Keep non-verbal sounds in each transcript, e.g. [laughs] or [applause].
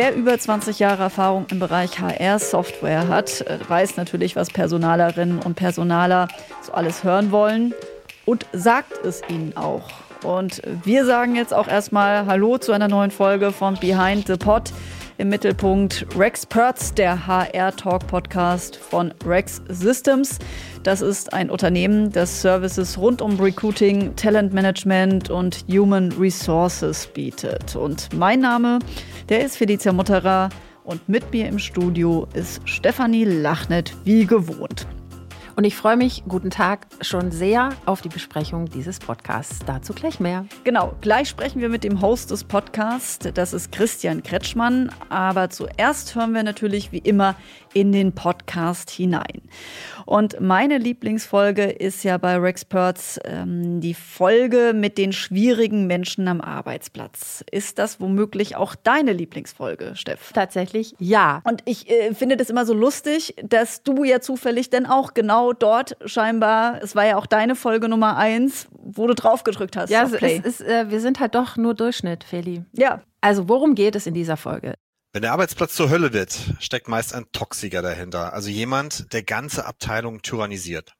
Wer über 20 Jahre Erfahrung im Bereich HR-Software hat, äh, weiß natürlich, was Personalerinnen und Personaler so alles hören wollen und sagt es ihnen auch. Und wir sagen jetzt auch erstmal Hallo zu einer neuen Folge von Behind the Pod. Im Mittelpunkt Rex Perts, der HR Talk Podcast von Rex Systems. Das ist ein Unternehmen, das Services rund um Recruiting, Talentmanagement und Human Resources bietet. Und mein Name, der ist Felicia Mutterer und mit mir im Studio ist Stefanie Lachnet wie gewohnt. Und ich freue mich, guten Tag, schon sehr auf die Besprechung dieses Podcasts. Dazu gleich mehr. Genau, gleich sprechen wir mit dem Host des Podcasts. Das ist Christian Kretschmann. Aber zuerst hören wir natürlich wie immer in den Podcast hinein. Und meine Lieblingsfolge ist ja bei Rexperts ähm, die Folge mit den schwierigen Menschen am Arbeitsplatz. Ist das womöglich auch deine Lieblingsfolge, Steff? Tatsächlich ja. Und ich äh, finde das immer so lustig, dass du ja zufällig denn auch genau dort scheinbar, es war ja auch deine Folge Nummer eins, wo du drauf gedrückt hast. Ja, es ist, äh, wir sind halt doch nur Durchschnitt, Feli. Ja. Also worum geht es in dieser Folge? Wenn der Arbeitsplatz zur Hölle wird, steckt meist ein Toxiker dahinter, also jemand, der ganze Abteilungen tyrannisiert.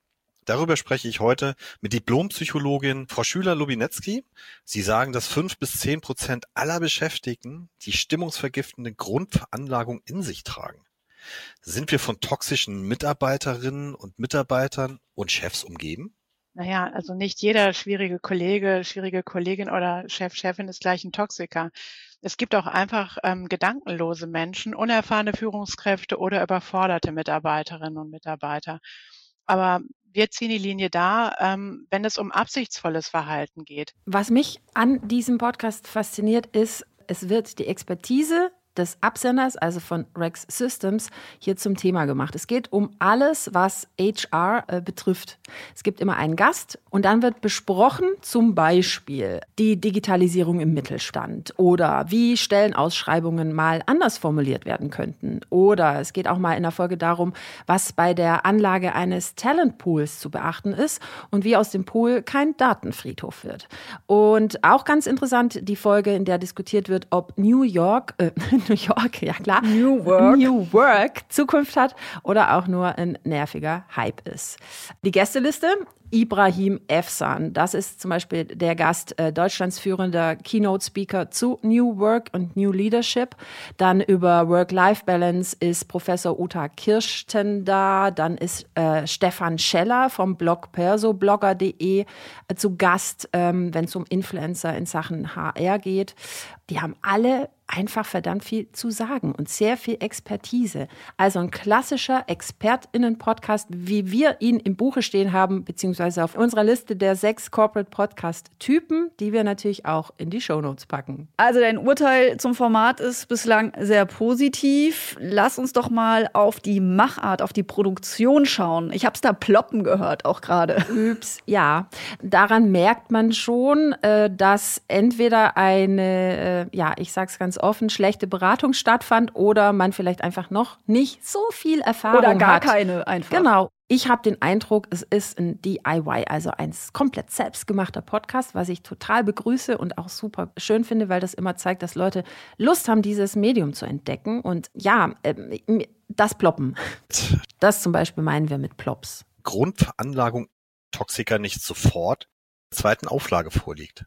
Darüber spreche ich heute mit Diplompsychologin Frau Schüler-Lubinetzki. Sie sagen, dass fünf bis zehn Prozent aller Beschäftigten die stimmungsvergiftende Grundveranlagung in sich tragen. Sind wir von toxischen Mitarbeiterinnen und Mitarbeitern und Chefs umgeben? Naja, also nicht jeder schwierige Kollege, schwierige Kollegin oder Chef, Chefin ist gleich ein Toxiker. Es gibt auch einfach ähm, gedankenlose Menschen, unerfahrene Führungskräfte oder überforderte Mitarbeiterinnen und Mitarbeiter. Aber wir ziehen die Linie da, ähm, wenn es um absichtsvolles Verhalten geht. Was mich an diesem Podcast fasziniert, ist, es wird die Expertise des Absenders, also von Rex Systems, hier zum Thema gemacht. Es geht um alles, was HR äh, betrifft. Es gibt immer einen Gast und dann wird besprochen, zum Beispiel die Digitalisierung im Mittelstand oder wie Stellenausschreibungen mal anders formuliert werden könnten. Oder es geht auch mal in der Folge darum, was bei der Anlage eines Talentpools zu beachten ist und wie aus dem Pool kein Datenfriedhof wird. Und auch ganz interessant die Folge, in der diskutiert wird, ob New York, äh, [laughs] New York, ja klar, New Work. New Work Zukunft hat oder auch nur ein nerviger Hype ist. Die Gästeliste Ibrahim Efsan. Das ist zum Beispiel der Gast, äh, Deutschlands führender Keynote-Speaker zu New Work und New Leadership. Dann über Work-Life-Balance ist Professor Uta Kirsten da. Dann ist äh, Stefan Scheller vom Blog persoblogger.de äh, zu Gast, ähm, wenn es um Influencer in Sachen HR geht. Die haben alle einfach verdammt viel zu sagen und sehr viel Expertise. Also ein klassischer ExpertInnen-Podcast, wie wir ihn im Buche stehen haben, beziehungsweise auf unserer Liste der sechs Corporate Podcast-Typen, die wir natürlich auch in die Shownotes packen. Also dein Urteil zum Format ist bislang sehr positiv. Lass uns doch mal auf die Machart, auf die Produktion schauen. Ich habe es da ploppen gehört, auch gerade. Üps, ja. Daran merkt man schon, äh, dass entweder eine, äh, ja, ich sag's ganz offen schlechte Beratung stattfand oder man vielleicht einfach noch nicht so viel Erfahrung hat. Oder gar hat. keine einfach. Genau. Ich habe den Eindruck, es ist ein DIY, also ein komplett selbstgemachter Podcast, was ich total begrüße und auch super schön finde, weil das immer zeigt, dass Leute Lust haben, dieses Medium zu entdecken. Und ja, ähm, das Ploppen. [laughs] Das zum Beispiel meinen wir mit Plops. Grundveranlagung Toxiker nicht sofort zweiten Auflage vorliegt.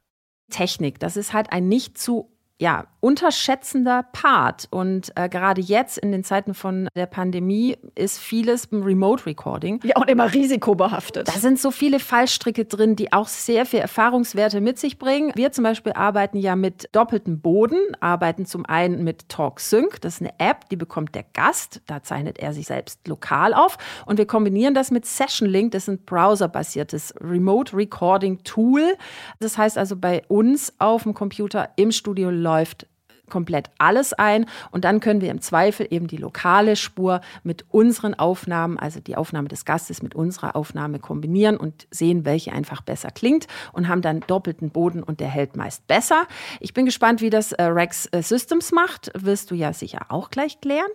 Technik, das ist halt ein nicht zu ja, unterschätzender Part. Und äh, gerade jetzt in den Zeiten von der Pandemie ist vieles im Remote Recording. Ja, und immer risikobehaftet. Da sind so viele Fallstricke drin, die auch sehr viel Erfahrungswerte mit sich bringen. Wir zum Beispiel arbeiten ja mit doppeltem Boden, arbeiten zum einen mit TalkSync. Das ist eine App, die bekommt der Gast. Da zeichnet er sich selbst lokal auf. Und wir kombinieren das mit Session Link. Das ist ein browserbasiertes Remote Recording Tool. Das heißt also bei uns auf dem Computer im Studio läuft komplett alles ein und dann können wir im Zweifel eben die lokale Spur mit unseren Aufnahmen, also die Aufnahme des Gastes mit unserer Aufnahme kombinieren und sehen, welche einfach besser klingt und haben dann doppelten Boden und der hält meist besser. Ich bin gespannt, wie das äh, Rex äh, Systems macht, wirst du ja sicher auch gleich klären.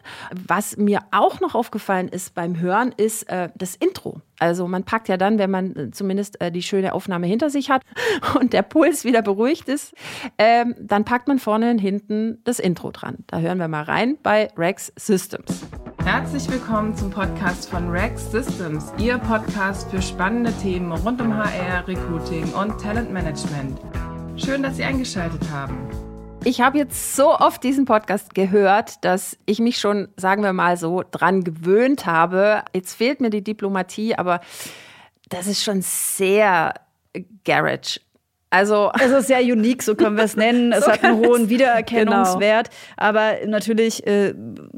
Was mir auch noch aufgefallen ist beim Hören, ist äh, das Intro. Also man packt ja dann, wenn man äh, zumindest äh, die schöne Aufnahme hinter sich hat [laughs] und der Puls wieder beruhigt ist, ähm, dann packt man vorne und hinten das Intro dran. Da hören wir mal rein bei Rex Systems. Herzlich willkommen zum Podcast von Rex Systems, Ihr Podcast für spannende Themen rund um HR, Recruiting und Talentmanagement. Schön, dass Sie eingeschaltet haben. Ich habe jetzt so oft diesen Podcast gehört, dass ich mich schon, sagen wir mal so, dran gewöhnt habe. Jetzt fehlt mir die Diplomatie, aber das ist schon sehr Garage. Also [laughs] es ist sehr unique, so können wir es [laughs] nennen. Es so hat einen hohen Wiedererkennungswert, genau. aber natürlich äh,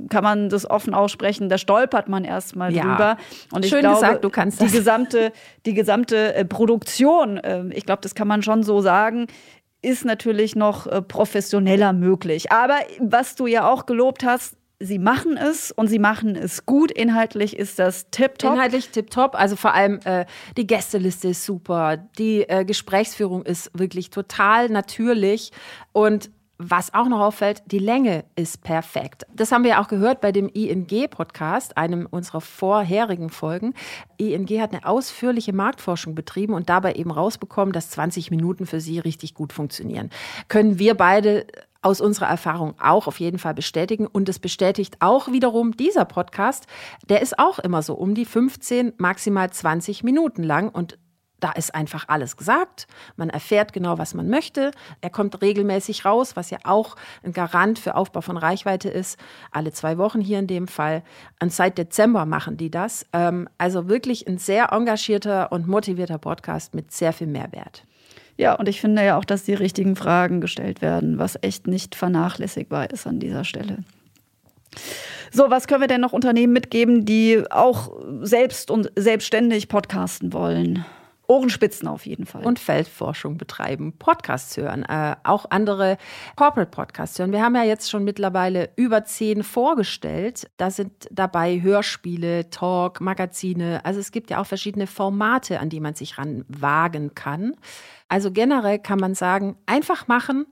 kann man das offen aussprechen. Da stolpert man erstmal ja. drüber. Und ich Schön glaube, gesagt, du kannst das. die gesamte, die gesamte äh, Produktion, äh, ich glaube, das kann man schon so sagen, ist natürlich noch äh, professioneller möglich. Aber was du ja auch gelobt hast, sie machen es und sie machen es gut. Inhaltlich ist das tipptopp. Inhaltlich tipptopp. Also vor allem äh, die Gästeliste ist super. Die äh, Gesprächsführung ist wirklich total natürlich und was auch noch auffällt, die Länge ist perfekt. Das haben wir auch gehört bei dem ING-Podcast, einem unserer vorherigen Folgen. ING hat eine ausführliche Marktforschung betrieben und dabei eben rausbekommen, dass 20 Minuten für sie richtig gut funktionieren. Können wir beide aus unserer Erfahrung auch auf jeden Fall bestätigen. Und es bestätigt auch wiederum dieser Podcast. Der ist auch immer so um die 15, maximal 20 Minuten lang. Und da ist einfach alles gesagt. Man erfährt genau, was man möchte. Er kommt regelmäßig raus, was ja auch ein Garant für Aufbau von Reichweite ist. Alle zwei Wochen hier in dem Fall. Und seit Dezember machen die das. Ähm, also wirklich ein sehr engagierter und motivierter Podcast mit sehr viel Mehrwert. Ja, und ich finde ja auch, dass die richtigen Fragen gestellt werden, was echt nicht vernachlässigbar ist an dieser Stelle. So, was können wir denn noch Unternehmen mitgeben, die auch selbst und selbstständig podcasten wollen? Ohrenspitzen auf jeden Fall. Und Feldforschung betreiben, Podcasts hören, äh, auch andere Corporate Podcasts hören. Wir haben ja jetzt schon mittlerweile über zehn vorgestellt. Da sind dabei Hörspiele, Talk, Magazine. Also es gibt ja auch verschiedene Formate, an die man sich ranwagen kann. Also generell kann man sagen, einfach machen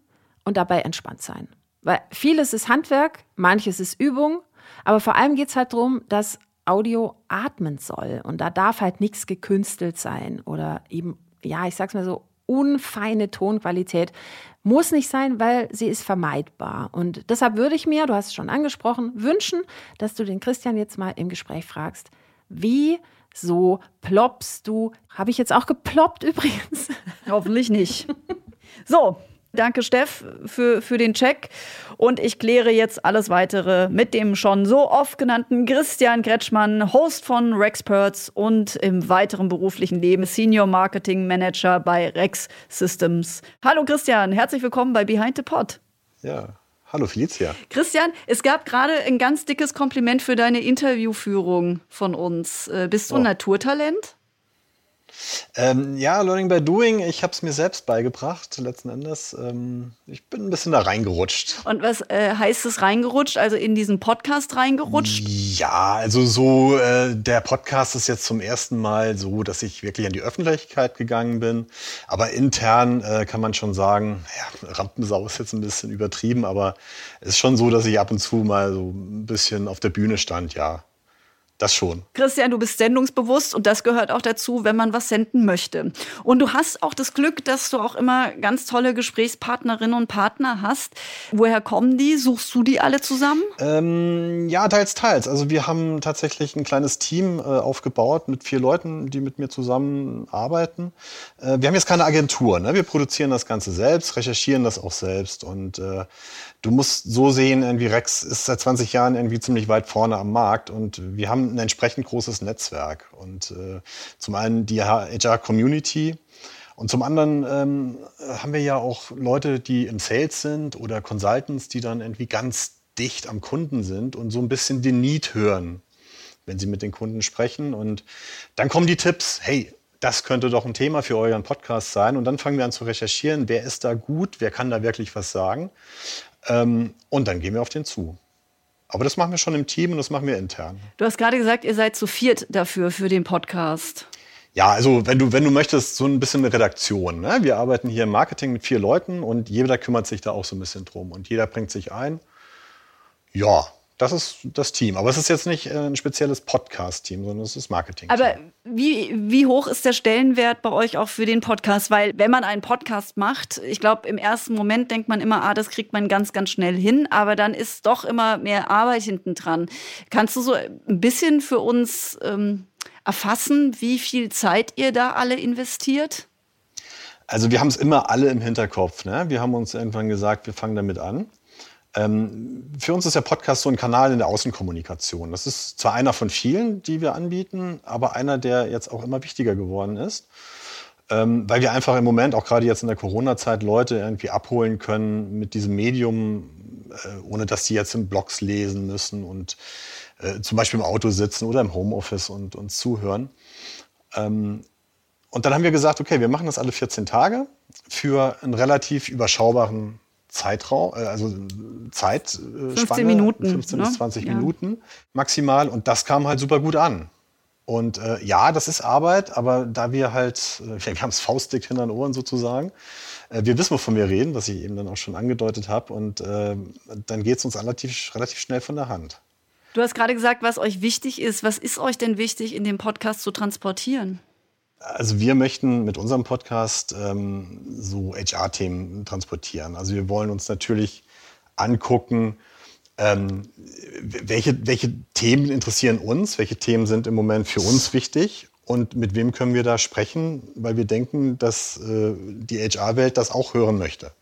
und dabei entspannt sein. Weil vieles ist Handwerk, manches ist Übung, aber vor allem geht es halt darum, dass Audio atmen soll. Und da darf halt nichts gekünstelt sein oder eben, ja, ich sag's mal so, unfeine Tonqualität muss nicht sein, weil sie ist vermeidbar. Und deshalb würde ich mir, du hast es schon angesprochen, wünschen, dass du den Christian jetzt mal im Gespräch fragst, wie so ploppst du? Habe ich jetzt auch geploppt [laughs] übrigens? Hoffentlich nicht. So, Danke, Steff, für, für den Check. Und ich kläre jetzt alles weitere mit dem schon so oft genannten Christian Kretschmann, Host von Rexperts und im weiteren beruflichen Leben Senior Marketing Manager bei Rex Systems. Hallo Christian, herzlich willkommen bei Behind the Pod. Ja, Hallo Felicia. Christian, es gab gerade ein ganz dickes Kompliment für deine Interviewführung von uns. Äh, bist du ein oh. Naturtalent? Ähm, ja, Learning by Doing, ich habe es mir selbst beigebracht, letzten Endes. Ähm, ich bin ein bisschen da reingerutscht. Und was äh, heißt es reingerutscht? Also in diesen Podcast reingerutscht? Ja, also so, äh, der Podcast ist jetzt zum ersten Mal so, dass ich wirklich an die Öffentlichkeit gegangen bin. Aber intern äh, kann man schon sagen, ja, Rampensau ist jetzt ein bisschen übertrieben, aber es ist schon so, dass ich ab und zu mal so ein bisschen auf der Bühne stand, ja. Das schon. Christian, du bist sendungsbewusst und das gehört auch dazu, wenn man was senden möchte. Und du hast auch das Glück, dass du auch immer ganz tolle Gesprächspartnerinnen und Partner hast. Woher kommen die? Suchst du die alle zusammen? Ähm, ja, teils, teils. Also wir haben tatsächlich ein kleines Team äh, aufgebaut mit vier Leuten, die mit mir zusammenarbeiten. Äh, wir haben jetzt keine Agentur. Ne? Wir produzieren das Ganze selbst, recherchieren das auch selbst und äh, du musst so sehen, irgendwie Rex ist seit 20 Jahren irgendwie ziemlich weit vorne am Markt und wir haben ein entsprechend großes Netzwerk. Und äh, zum einen die HR-Community und zum anderen ähm, haben wir ja auch Leute, die im Sales sind oder Consultants, die dann irgendwie ganz dicht am Kunden sind und so ein bisschen den Need hören, wenn sie mit den Kunden sprechen. Und dann kommen die Tipps, hey, das könnte doch ein Thema für euren Podcast sein. Und dann fangen wir an zu recherchieren, wer ist da gut, wer kann da wirklich was sagen. Ähm, und dann gehen wir auf den zu. Aber das machen wir schon im Team und das machen wir intern. Du hast gerade gesagt, ihr seid zu viert dafür, für den Podcast. Ja, also wenn du, wenn du möchtest, so ein bisschen eine Redaktion. Ne? Wir arbeiten hier im Marketing mit vier Leuten und jeder kümmert sich da auch so ein bisschen drum und jeder bringt sich ein. Ja, das ist das Team. Aber es ist jetzt nicht äh, ein spezielles Podcast-Team, sondern es ist Marketing. -Team. Aber wie, wie hoch ist der Stellenwert bei euch auch für den Podcast? Weil wenn man einen Podcast macht, ich glaube, im ersten Moment denkt man immer, ah, das kriegt man ganz, ganz schnell hin. Aber dann ist doch immer mehr Arbeit hinten dran. Kannst du so ein bisschen für uns ähm, erfassen, wie viel Zeit ihr da alle investiert? Also wir haben es immer alle im Hinterkopf. Ne? Wir haben uns irgendwann gesagt, wir fangen damit an. Ähm, für uns ist der Podcast so ein Kanal in der Außenkommunikation. Das ist zwar einer von vielen, die wir anbieten, aber einer, der jetzt auch immer wichtiger geworden ist. Ähm, weil wir einfach im Moment, auch gerade jetzt in der Corona-Zeit, Leute irgendwie abholen können mit diesem Medium, äh, ohne dass sie jetzt in Blogs lesen müssen und äh, zum Beispiel im Auto sitzen oder im Homeoffice und uns zuhören. Ähm, und dann haben wir gesagt, okay, wir machen das alle 14 Tage für einen relativ überschaubaren Zeitraum, äh, also Zeitspanne. 15 Minuten. 15 bis 20 ne? Minuten maximal. Und das kam halt super gut an. Und äh, ja, das ist Arbeit, aber da wir halt, äh, wir haben es faustdick hinter den Ohren sozusagen, äh, wir wissen, wovon wir reden, was ich eben dann auch schon angedeutet habe. Und äh, dann geht es uns relativ, relativ schnell von der Hand. Du hast gerade gesagt, was euch wichtig ist. Was ist euch denn wichtig, in dem Podcast zu transportieren? Also wir möchten mit unserem Podcast ähm, so HR-Themen transportieren. Also wir wollen uns natürlich angucken, ähm, welche, welche Themen interessieren uns, welche Themen sind im Moment für uns wichtig und mit wem können wir da sprechen, weil wir denken, dass äh, die HR-Welt das auch hören möchte.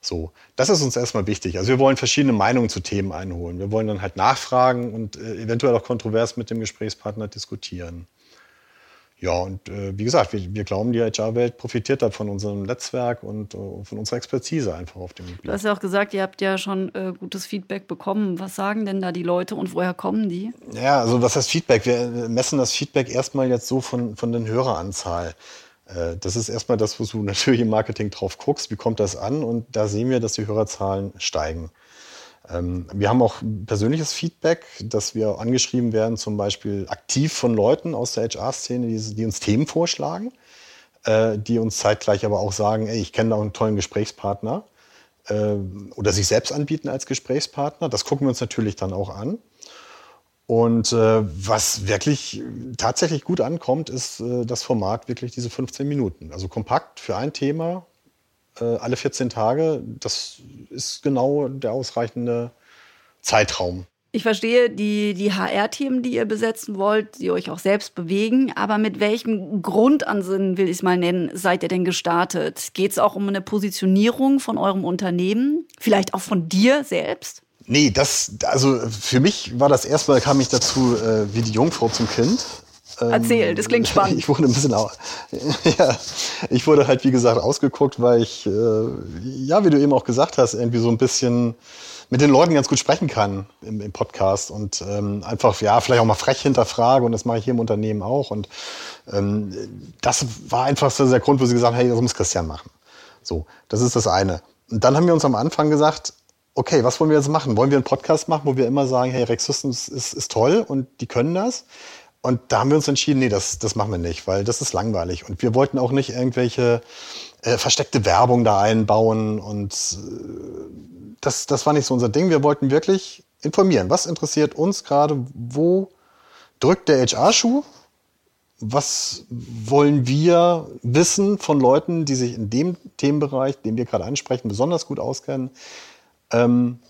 So, das ist uns erstmal wichtig. Also wir wollen verschiedene Meinungen zu Themen einholen. Wir wollen dann halt nachfragen und äh, eventuell auch kontrovers mit dem Gesprächspartner diskutieren. Ja, und äh, wie gesagt, wir, wir glauben, die HR-Welt profitiert da von unserem Netzwerk und äh, von unserer Expertise einfach auf dem Gebiet. Du hast ja auch gesagt, ihr habt ja schon äh, gutes Feedback bekommen. Was sagen denn da die Leute und woher kommen die? Ja, also was heißt Feedback? Wir messen das Feedback erstmal jetzt so von, von den Höreranzahl. Äh, das ist erstmal das, wo du [laughs] natürlich im Marketing drauf guckst, wie kommt das an? Und da sehen wir, dass die Hörerzahlen steigen. Ähm, wir haben auch persönliches Feedback, dass wir angeschrieben werden, zum Beispiel aktiv von Leuten aus der HR-Szene, die, uns Themen vorschlagen, äh, die uns zeitgleich aber auch sagen, ey, ich kenne da einen tollen Gesprächspartner äh, oder sich selbst anbieten als Gesprächspartner. Das gucken wir uns natürlich dann auch an. Und äh, was wirklich tatsächlich gut ankommt, ist das Format wirklich diese 15 Minuten. Also kompakt für ein Thema, alle 14 Tage, das ist genau der ausreichende Zeitraum. Ich verstehe die, die HR-Themen, die ihr besetzen wollt, die euch auch selbst bewegen. Aber mit welchem Grundansinnen, will ich es mal nennen, seid ihr denn gestartet? Geht es auch um eine Positionierung von eurem Unternehmen? Vielleicht auch von dir selbst? Nee, das, also für mich war das erstmal, kam ich dazu äh, wie die Jungfrau zum Kind. Erzähl, das klingt spannend. [laughs] Ich wurde ein bisschen, [laughs] ja, ich wurde halt wie gesagt ausgeguckt, weil ich, äh, ja, wie du eben auch gesagt hast, irgendwie so ein bisschen mit den Leuten ganz gut sprechen kann im, im Podcast und ähm, einfach, ja, vielleicht auch mal frech hinterfrage und das mache ich hier im Unternehmen auch und ähm, das war einfach so der Grund, wo sie gesagt haben, hey, das muss Christian machen. So, das ist das eine. Und dann haben wir uns am Anfang gesagt, okay, was wollen wir jetzt machen? Wollen wir einen Podcast machen, wo wir immer sagen, hey, Rex Systems ist, ist toll und die können das? Und da haben wir uns entschieden, nee, das, das machen wir nicht, weil das ist langweilig. Und wir wollten auch nicht irgendwelche äh, versteckte Werbung da einbauen. Und äh, das, das war nicht so unser Ding. Wir wollten wirklich informieren. Was interessiert uns gerade? Wo drückt der HR-Schuh? Was wollen wir wissen von Leuten, die sich in dem Themenbereich, den wir gerade ansprechen, besonders gut auskennen? Ähm,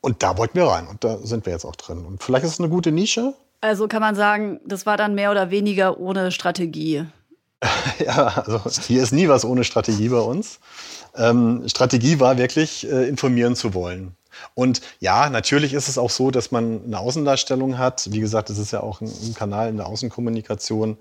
und da wollten wir rein und da sind wir jetzt auch drin. Und vielleicht ist es eine gute Nische, also kann man sagen, das war dann mehr oder weniger ohne Strategie. [laughs] ja, also hier ist nie was ohne Strategie bei uns. Ähm, Strategie war wirklich, äh, informieren zu wollen. Und ja, natürlich ist es auch so, dass man eine Außendarstellung hat. Wie gesagt, es ist ja auch ein, ein Kanal in der Außenkommunikation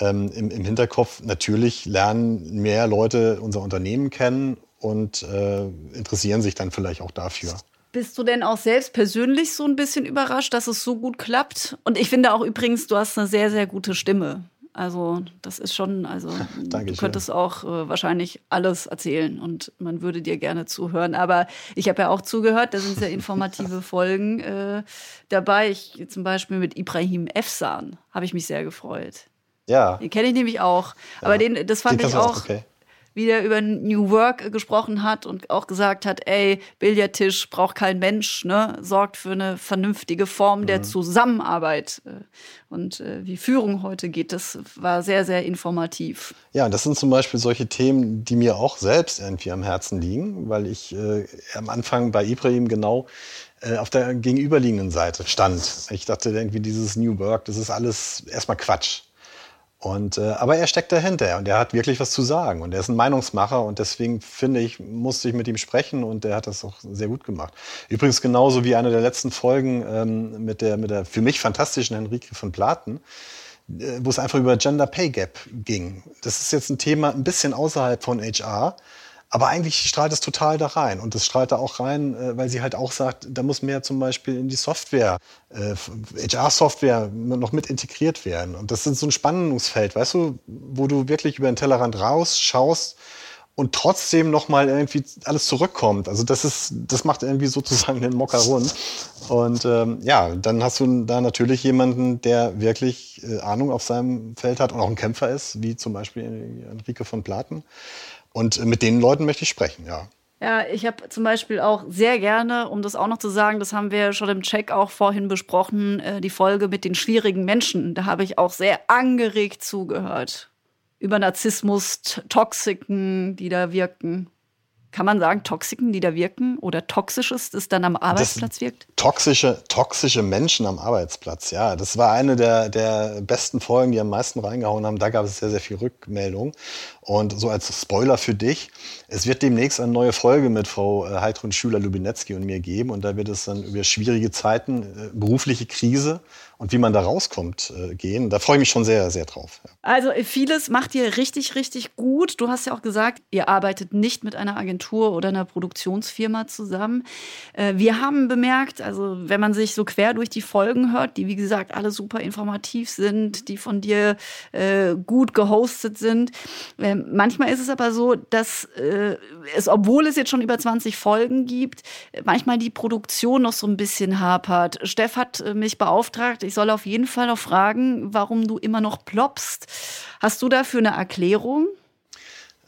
ähm, im, im, Hinterkopf. Natürlich lernen mehr Leute unser Unternehmen kennen und äh, interessieren sich dann vielleicht auch dafür. Bist du denn auch selbst persönlich so ein bisschen überrascht, dass es so gut klappt? Und ich finde auch übrigens, du hast eine sehr, sehr gute Stimme. Also das ist schon, also [laughs] du könntest auch äh, wahrscheinlich alles erzählen und man würde dir gerne zuhören. Aber ich habe ja auch zugehört, da sind sehr [laughs] informative Folgen äh, dabei. Ich, zum Beispiel mit Ibrahim Efsan habe ich mich sehr gefreut. Ja. Den kenne ich nämlich auch. Aber den, das fand den ich auch. Okay wie der über New Work gesprochen hat und auch gesagt hat, ey, Billardtisch braucht kein Mensch, ne, sorgt für eine vernünftige Form der mhm. Zusammenarbeit. Äh, und äh, wie Führung heute geht, das war sehr, sehr informativ. Ja, das sind zum Beispiel solche Themen, die mir auch selbst irgendwie am Herzen liegen, weil ich äh, am Anfang bei Ibrahim genau äh, auf der gegenüberliegenden Seite stand. Ich dachte irgendwie, dieses New Work, das ist alles erstmal Quatsch. Und, äh, aber er steckt dahinter und er hat wirklich was zu sagen und er ist ein Meinungsmacher und deswegen finde ich, musste ich mit ihm sprechen und er hat das auch sehr gut gemacht. Übrigens genauso wie eine der letzten Folgen ähm, mit, der, mit der für mich fantastischen Henrike von Platen, äh, wo es einfach über Gender Pay Gap ging. Das ist jetzt ein Thema ein bisschen außerhalb von HR, aber eigentlich strahlt es total da rein. Und es strahlt da auch rein, äh, weil sie halt auch sagt, da muss mehr zum Beispiel in die Software, äh, HR-Software noch mit integriert werden. Und das ist so ein Spannungsfeld, weißt du, wo du wirklich über den Tellerrand rausschaust und trotzdem noch mal irgendwie alles zurückkommt. Also das ist, das macht irgendwie sozusagen den Mocker rund. Und ähm, ja, dann hast du da natürlich jemanden, der wirklich äh, Ahnung auf seinem Feld hat und auch ein Kämpfer ist, wie zum Beispiel Enrique von Platen. Und mit den Leuten möchte ich sprechen, ja. Ja, ich habe zum Beispiel auch sehr gerne, um das auch noch zu sagen, das haben wir schon im Check auch vorhin besprochen, äh, die Folge mit den schwierigen Menschen. Da habe ich auch sehr angeregt zugehört. Über Narzissmus, Toxiken, die da wirken kann man sagen, Toxiken, die da wirken oder Toxisches, das dann am Arbeitsplatz das wirkt? Toxische, toxische Menschen am Arbeitsplatz, ja. Das war eine der, der besten Folgen, die am meisten reingehauen haben. Da gab es sehr, sehr viel Rückmeldung. Und so als Spoiler für dich, es wird demnächst eine neue Folge mit Frau äh, Heidrun Schüler-Lubinetzki und mir geben. Und da wird es dann über schwierige Zeiten, äh, berufliche Krise und wie man da rauskommt äh, gehen. Da freue ich mich schon sehr, sehr drauf. Ja. Also vieles macht ihr richtig, richtig gut. Du hast ja auch gesagt, ihr arbeitet nicht mit einer Agentur oder einer Produktionsfirma zusammen. Äh, wir haben bemerkt, also wenn man sich so quer durch die Folgen hört, die wie gesagt alle super informativ sind, die von dir äh, gut gehostet sind, äh, manchmal ist es aber so, dass äh, es, obwohl es jetzt schon über 20 Folgen gibt, manchmal die Produktion noch so ein bisschen hapert. Steff hat äh, mich beauftragt, ich soll auf jeden Fall noch fragen, warum du immer noch ploppst. Hast du dafür eine Erklärung?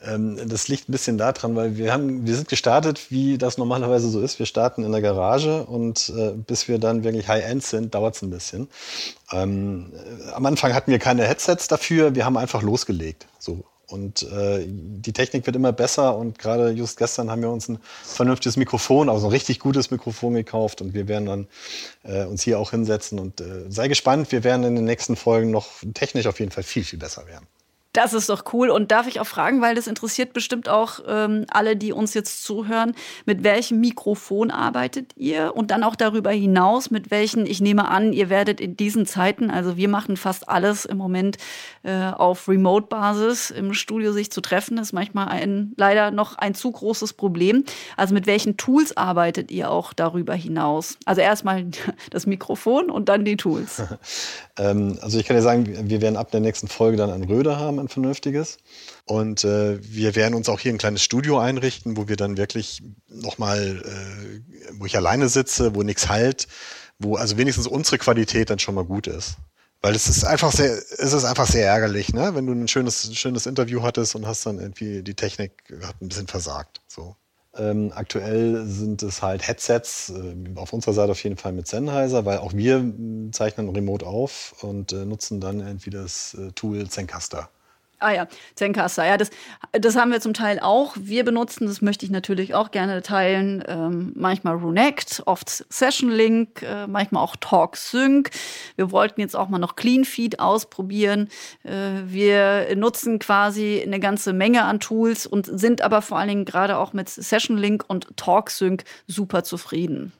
Ähm, das liegt ein bisschen daran, weil wir haben, wir sind gestartet, wie das normalerweise so ist. Wir starten in der Garage und äh, bis wir dann wirklich High-End sind, dauert es ein bisschen. Ähm, am Anfang hatten wir keine Headsets dafür, wir haben einfach losgelegt. So. Und äh, die Technik wird immer besser und gerade just gestern haben wir uns ein vernünftiges Mikrofon, also ein richtig gutes Mikrofon gekauft und wir werden dann äh, uns hier auch hinsetzen und äh, sei gespannt, wir werden in den nächsten Folgen noch technisch auf jeden Fall viel, viel besser werden. Das ist doch cool. Und darf ich auch fragen, weil das interessiert bestimmt auch ähm, alle, die uns jetzt zuhören, mit welchem Mikrofon arbeitet ihr? Und dann auch darüber hinaus, mit welchen, ich nehme an, ihr werdet in diesen Zeiten, also wir machen fast alles im Moment äh, auf Remote-Basis im Studio sich zu treffen, ist manchmal ein, leider noch ein zu großes Problem. Also mit welchen Tools arbeitet ihr auch darüber hinaus? Also erstmal [laughs] das Mikrofon und dann die Tools. [laughs] ähm, also ich kann ja sagen, wir werden ab der nächsten Folge dann ein Röder haben, ein vernünftiges. Und äh, wir werden uns auch hier ein kleines Studio einrichten, wo wir dann wirklich nochmal, äh, wo ich alleine sitze, wo nichts halt, wo also wenigstens unsere Qualität dann schon mal gut ist. Weil es ist einfach sehr, es ist einfach sehr ärgerlich, ne? Wenn du ein schönes, schönes Interview hattest und hast dann irgendwie die Technik hat ein bisschen versagt. So. Ähm, aktuell sind es halt Headsets, äh, auf unserer Seite auf jeden Fall mit Sennheiser, weil auch wir äh, zeichnen remote auf und äh, nutzen dann irgendwie das äh, Tool Zencaster. Ah ja, Zencaster. Ja, das, das haben wir zum Teil auch. Wir benutzen, das möchte ich natürlich auch gerne teilen, ähm, manchmal Runect, oft Session Link, äh, manchmal auch TalkSync. Wir wollten jetzt auch mal noch CleanFeed ausprobieren. Äh, wir nutzen quasi eine ganze Menge an Tools und sind aber vor allen Dingen gerade auch mit Session Link und TalkSync super zufrieden.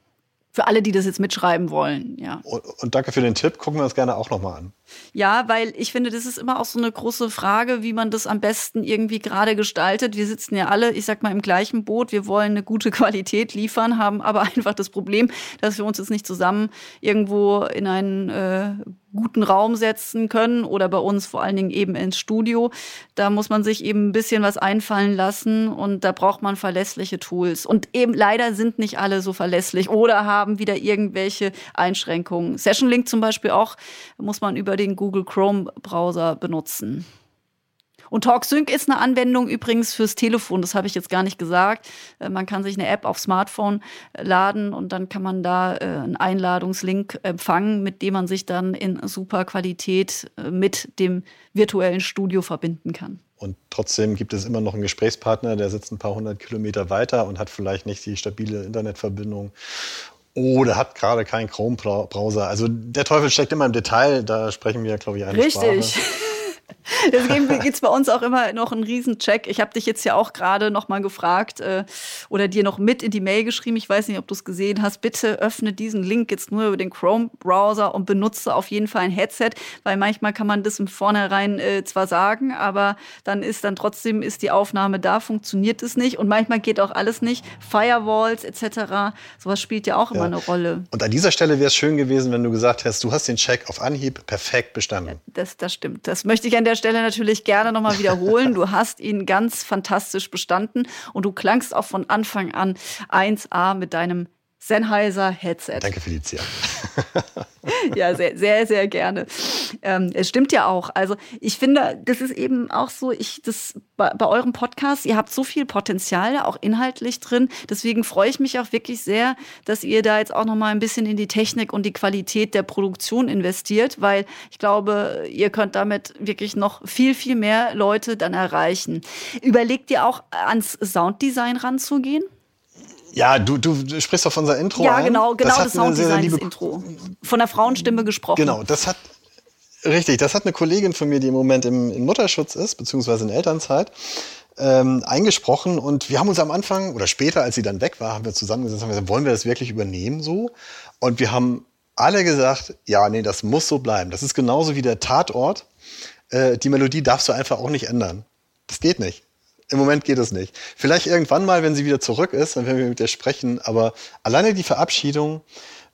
Für alle, die das jetzt mitschreiben wollen, ja. Und, und danke für den Tipp. Gucken wir uns gerne auch nochmal an. Ja, weil ich finde, das ist immer auch so eine große Frage, wie man das am besten irgendwie gerade gestaltet. Wir sitzen ja alle, ich sag mal, im gleichen Boot. Wir wollen eine gute [laughs] Qualität liefern, haben aber einfach das Problem, dass wir uns jetzt nicht zusammen irgendwo in einen äh, guten Raum setzen können oder bei uns vor allen Dingen eben ins Studio. Da muss man sich eben ein bisschen was einfallen lassen und da braucht man verlässliche Tools. Und eben leider sind nicht alle so verlässlich oder haben wieder irgendwelche Einschränkungen. Session Link zum Beispiel auch muss man über den Google Chrome Browser benutzen. Und TalkSync ist eine Anwendung übrigens fürs Telefon, das habe ich jetzt gar nicht gesagt. Äh, man kann sich eine App aufs Smartphone äh, laden und dann kann man da äh, einen Einladungslink empfangen, mit dem man sich dann in super Qualität mit dem virtuellen Studio verbinden kann. Und trotzdem gibt es immer noch einen Gesprächspartner, der sitzt ein paar hundert Kilometer weiter und hat vielleicht nicht die stabile Internetverbindung oder hat gerade keinen Chrome-Browser. Also der Teufel steckt immer im Detail, da sprechen wir, glaube ich, eine Richtig. Sprache. [laughs] Deswegen gibt es bei uns auch immer noch einen Riesencheck. Ich habe dich jetzt ja auch gerade noch mal gefragt äh, oder dir noch mit in die Mail geschrieben. Ich weiß nicht, ob du es gesehen hast. Bitte öffne diesen Link jetzt nur über den Chrome-Browser und benutze auf jeden Fall ein Headset, weil manchmal kann man das im Vornherein äh, zwar sagen, aber dann ist dann trotzdem ist die Aufnahme da, funktioniert es nicht und manchmal geht auch alles nicht. Firewalls etc. Sowas spielt ja auch immer eine Rolle. Und an dieser Stelle wäre es schön gewesen, wenn du gesagt hast, du hast den Check auf Anhieb perfekt bestanden. Ja, das, das stimmt. Das möchte ich an der Stelle natürlich gerne nochmal wiederholen. Du hast ihn ganz fantastisch bestanden und du klangst auch von Anfang an 1A mit deinem Sennheiser Headset. Danke, Felicia. Ja, sehr, sehr, sehr gerne. Ähm, es stimmt ja auch. Also ich finde, das ist eben auch so, ich, das bei, bei eurem Podcast, ihr habt so viel Potenzial, auch inhaltlich drin. Deswegen freue ich mich auch wirklich sehr, dass ihr da jetzt auch noch mal ein bisschen in die Technik und die Qualität der Produktion investiert, weil ich glaube, ihr könnt damit wirklich noch viel, viel mehr Leute dann erreichen. Überlegt ihr auch ans Sounddesign ranzugehen? Ja, du, du sprichst doch von unser Intro Ja, genau, genau das, das Sounddesign des Intro. Von der Frauenstimme gesprochen. Genau, das hat, richtig, das hat eine Kollegin von mir, die im Moment im, im Mutterschutz ist, beziehungsweise in Elternzeit, ähm, eingesprochen und wir haben uns am Anfang oder später, als sie dann weg war, haben wir zusammengesetzt und haben gesagt, wollen wir das wirklich übernehmen so? Und wir haben alle gesagt, ja, nee, das muss so bleiben. Das ist genauso wie der Tatort. Äh, die Melodie darfst du einfach auch nicht ändern. Das geht nicht. Im Moment geht es nicht. Vielleicht irgendwann mal, wenn sie wieder zurück ist, dann werden wir mit ihr sprechen. Aber alleine die Verabschiedung,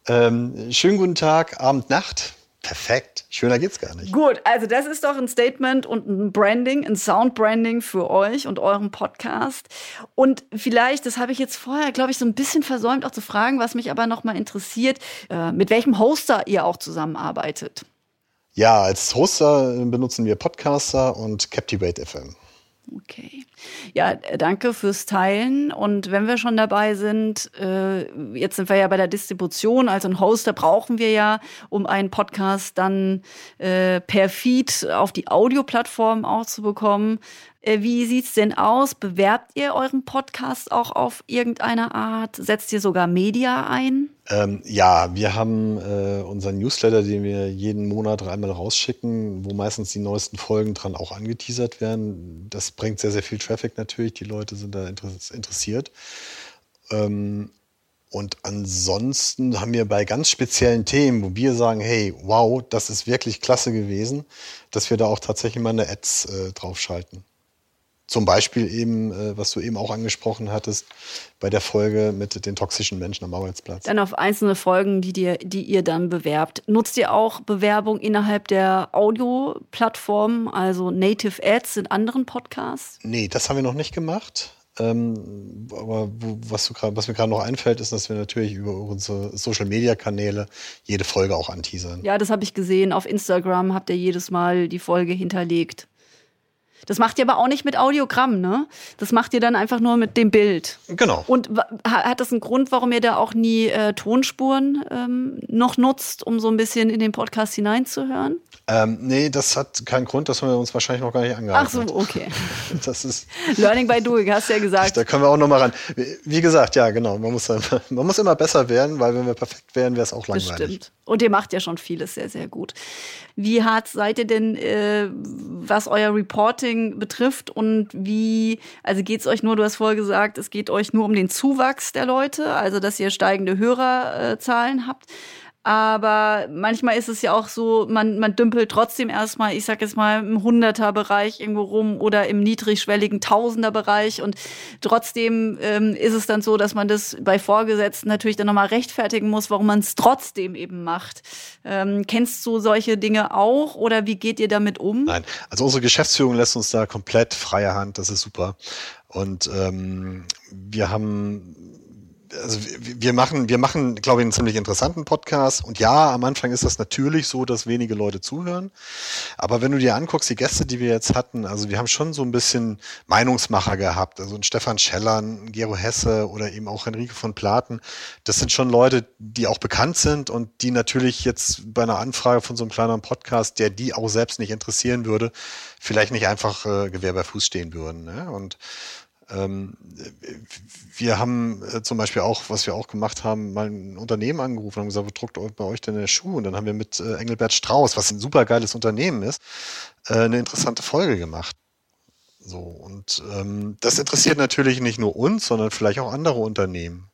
ähm, schönen guten Tag, Abend, Nacht, perfekt. Schöner geht's gar nicht. Gut, also das ist doch ein Statement und ein Branding, ein Soundbranding für euch und euren Podcast. Und vielleicht, das habe ich jetzt vorher, glaube ich, so ein bisschen versäumt auch zu fragen, was mich aber noch mal interessiert, äh, mit welchem Hoster ihr auch zusammenarbeitet. Ja, als Hoster benutzen wir Podcaster und Captivate FM. Okay. Ja, äh, danke fürs Teilen. Und wenn wir schon dabei sind, äh, jetzt sind wir ja bei der Distribution, also einen Hoster brauchen wir ja, um einen Podcast dann äh, per Feed auf die Audioplattform auch zu bekommen. Äh, wie sieht's denn aus? Bewerbt ihr euren Podcast auch auf irgendeine Art? Setzt ihr sogar Media ein? Ähm, ja, wir haben äh, unseren Newsletter, den wir jeden Monat einmal rausschicken, wo meistens die neuesten Folgen dran auch angeteasert werden. Das bringt sehr, sehr viel Traffic natürlich. Die Leute sind da interessiert. Ähm, und ansonsten haben wir bei ganz speziellen Themen, wo wir sagen, hey, wow, das ist wirklich klasse gewesen, dass wir da auch tatsächlich mal eine Ads äh, draufschalten. Zum Beispiel eben, äh, was du eben auch angesprochen hattest, bei der Folge mit den toxischen Menschen am Arbeitsplatz. Dann auf einzelne Folgen, die, dir, die ihr dann bewerbt. Nutzt ihr auch Bewerbung innerhalb der Audio-Plattform, also Native Ads in anderen Podcasts? Nee, das haben wir noch nicht gemacht. Ähm, aber wo, was, grad, was mir gerade noch einfällt, ist, dass wir natürlich über unsere Social-Media-Kanäle jede Folge auch anteasern. Ja, das habe ich gesehen. Auf Instagram habt ihr jedes Mal die Folge hinterlegt. Das macht ihr aber auch nicht mit Audiogramm, ne? Das macht ihr dann einfach nur mit dem Bild. Genau. Und hat das einen Grund, warum ihr da auch nie äh, Tonspuren ähm, noch nutzt, um so ein bisschen in den Podcast hineinzuhören? Ähm, nee, das hat keinen Grund, das haben wir uns wahrscheinlich noch gar nicht angeeignet. Ach so, okay. [laughs] Das ist Learning by doing, hast du ja gesagt. Da können wir auch noch mal ran. Wie gesagt, ja, genau. Man muss, [laughs] man muss immer besser werden, weil wenn wir perfekt wären, wäre es auch langweilig. Das stimmt. Und ihr macht ja schon vieles sehr, sehr gut. Wie hart seid ihr denn, äh, was euer Reporting betrifft? Und wie, also geht es euch nur, du hast vorher gesagt, es geht euch nur um den Zuwachs der Leute, also dass ihr steigende Hörerzahlen habt. Aber manchmal ist es ja auch so, man, man dümpelt trotzdem erstmal, ich sag jetzt mal, im Hunderter-Bereich irgendwo rum oder im niedrigschwelligen Tausender-Bereich. Und trotzdem ähm, ist es dann so, dass man das bei Vorgesetzten natürlich dann nochmal rechtfertigen muss, warum man es trotzdem eben macht. Ähm, kennst du solche Dinge auch oder wie geht ihr damit um? Nein, also unsere Geschäftsführung lässt uns da komplett freie Hand, das ist super. Und ähm, wir haben also wir machen, wir machen, glaube ich, einen ziemlich interessanten Podcast. Und ja, am Anfang ist das natürlich so, dass wenige Leute zuhören. Aber wenn du dir anguckst, die Gäste, die wir jetzt hatten, also wir haben schon so ein bisschen Meinungsmacher gehabt. Also ein Stefan Scheller, ein Gero Hesse oder eben auch Henrike von Platen. Das sind schon Leute, die auch bekannt sind und die natürlich jetzt bei einer Anfrage von so einem kleineren Podcast, der die auch selbst nicht interessieren würde, vielleicht nicht einfach äh, Gewehr bei Fuß stehen würden. Ne? Und wir haben äh, zum Beispiel auch, was wir auch gemacht haben, mal ein Unternehmen angerufen und gesagt, wo druckt bei euch denn der Schuh? Und dann haben wir mit äh, Engelbert Strauß, was ein super geiles Unternehmen ist, äh, eine interessante Folge gemacht. So, und ähm, das interessiert natürlich nicht nur uns, sondern vielleicht auch andere Unternehmen.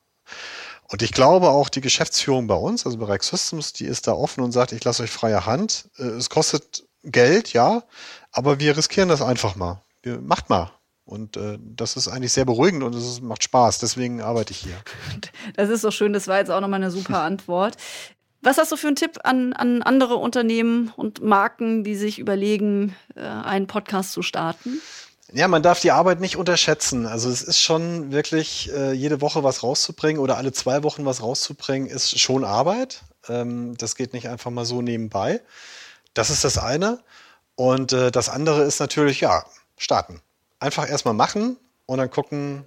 Und ich glaube auch die Geschäftsführung bei uns, also bei Rex Systems, die ist da offen und sagt, ich lasse euch freie Hand. Es kostet Geld, ja, aber wir riskieren das einfach mal. Wir, macht mal. Und äh, das ist eigentlich sehr beruhigend und es macht Spaß. Deswegen arbeite ich hier. Das ist doch schön. Das war jetzt auch nochmal eine super Antwort. Was hast du für einen Tipp an, an andere Unternehmen und Marken, die sich überlegen, äh, einen Podcast zu starten? Ja, man darf die Arbeit nicht unterschätzen. Also es ist schon wirklich, äh, jede Woche was rauszubringen oder alle zwei Wochen was rauszubringen, ist schon Arbeit. Ähm, das geht nicht einfach mal so nebenbei. Das ist das eine. Und äh, das andere ist natürlich, ja, starten einfach erstmal machen und dann gucken,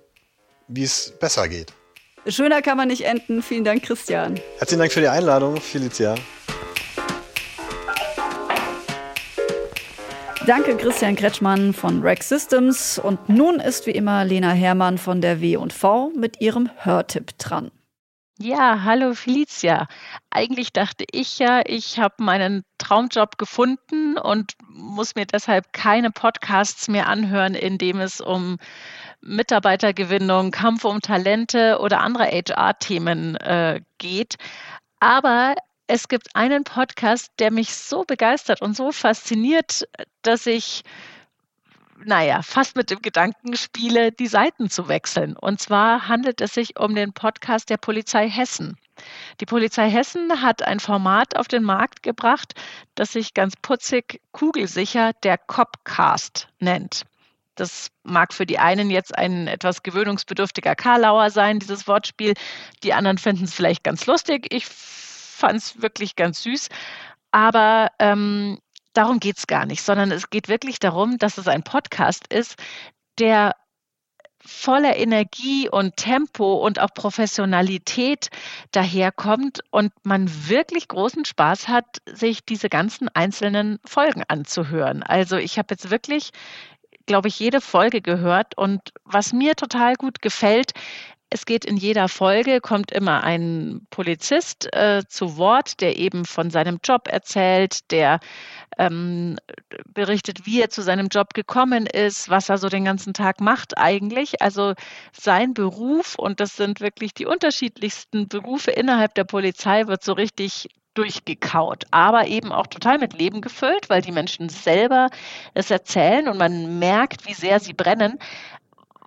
wie es besser geht. Schöner kann man nicht enden. Vielen Dank, Christian. Herzlichen Dank für die Einladung, Felicia. Danke, Christian Kretschmann von Rex Systems. Und nun ist wie immer Lena Hermann von der W&V mit ihrem Hörtipp dran. Ja, hallo Felicia. Eigentlich dachte ich ja, ich habe meinen Traumjob gefunden und muss mir deshalb keine Podcasts mehr anhören, in dem es um Mitarbeitergewinnung, Kampf um Talente oder andere HR-Themen äh, geht. Aber es gibt einen Podcast, der mich so begeistert und so fasziniert, dass ich naja, fast mit dem Gedanken spiele, die Seiten zu wechseln. Und zwar handelt es sich um den Podcast der Polizei Hessen. Die Polizei Hessen hat ein Format auf den Markt gebracht, das sich ganz putzig kugelsicher der Copcast nennt. Das mag für die einen jetzt ein etwas gewöhnungsbedürftiger Karlauer sein, dieses Wortspiel. Die anderen finden es vielleicht ganz lustig. Ich fand es wirklich ganz süß. Aber ähm, darum geht es gar nicht, sondern es geht wirklich darum, dass es ein Podcast ist, der voller Energie und Tempo und auch Professionalität daherkommt und man wirklich großen Spaß hat, sich diese ganzen einzelnen Folgen anzuhören. Also ich habe jetzt wirklich, glaube ich, jede Folge gehört und was mir total gut gefällt, es geht in jeder Folge, kommt immer ein Polizist äh, zu Wort, der eben von seinem Job erzählt, der ähm, berichtet, wie er zu seinem Job gekommen ist, was er so den ganzen Tag macht eigentlich. Also sein Beruf, und das sind wirklich die unterschiedlichsten Berufe innerhalb der Polizei, wird so richtig durchgekaut, aber eben auch total mit Leben gefüllt, weil die Menschen selber es erzählen und man merkt, wie sehr sie brennen.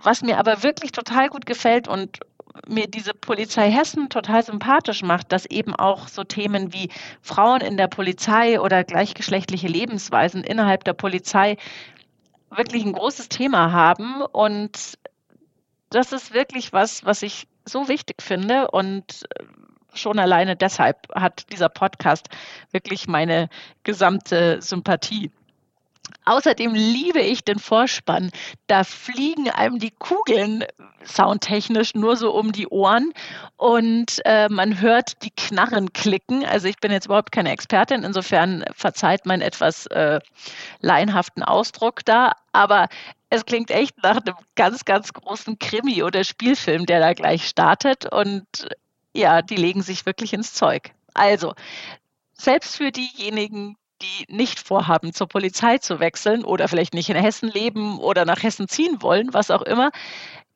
Was mir aber wirklich total gut gefällt und mir diese Polizei Hessen total sympathisch macht, dass eben auch so Themen wie Frauen in der Polizei oder gleichgeschlechtliche Lebensweisen innerhalb der Polizei wirklich ein großes Thema haben. Und das ist wirklich was, was ich so wichtig finde. Und schon alleine deshalb hat dieser Podcast wirklich meine gesamte Sympathie. Außerdem liebe ich den Vorspann. Da fliegen einem die Kugeln soundtechnisch nur so um die Ohren und äh, man hört die Knarren klicken. Also ich bin jetzt überhaupt keine Expertin, insofern verzeiht mein etwas äh, laienhaften Ausdruck da, aber es klingt echt nach einem ganz, ganz großen Krimi oder Spielfilm, der da gleich startet und ja, die legen sich wirklich ins Zeug. Also, selbst für diejenigen, die nicht vorhaben, zur Polizei zu wechseln oder vielleicht nicht in Hessen leben oder nach Hessen ziehen wollen, was auch immer.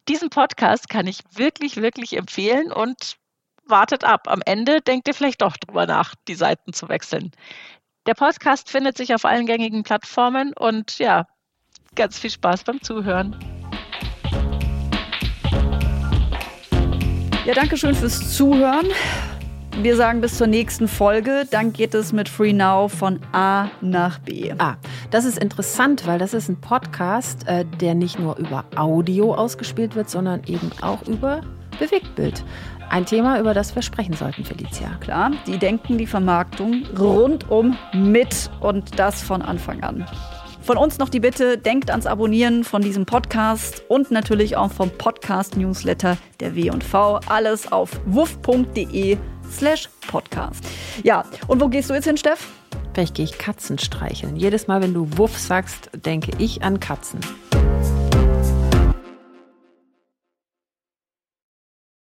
Diesen Podcast kann ich wirklich, wirklich empfehlen und wartet ab. Am Ende denkt ihr vielleicht doch drüber nach, die Seiten zu wechseln. Der Podcast findet sich auf allen gängigen Plattformen und ja, ganz viel Spaß beim Zuhören. Ja, danke schön fürs Zuhören. Wir sagen bis zur nächsten Folge. Dann geht es mit Free Now von A nach B. Ah, das ist interessant, weil das ist ein Podcast, äh, der nicht nur über Audio ausgespielt wird, sondern eben auch über Bewegtbild. Ein Thema, über das wir sprechen sollten, Felicia. Klar, die denken die Vermarktung rundum mit und das von Anfang an. Von uns noch die Bitte, denkt ans Abonnieren von diesem Podcast und natürlich auch vom Podcast-Newsletter der W&V. Alles auf wuff.de slash podcast. Ja, und wo gehst du jetzt hin, Steff? Vielleicht gehe ich Katzen streicheln. Jedes Mal, wenn du Wuff sagst, denke ich an Katzen.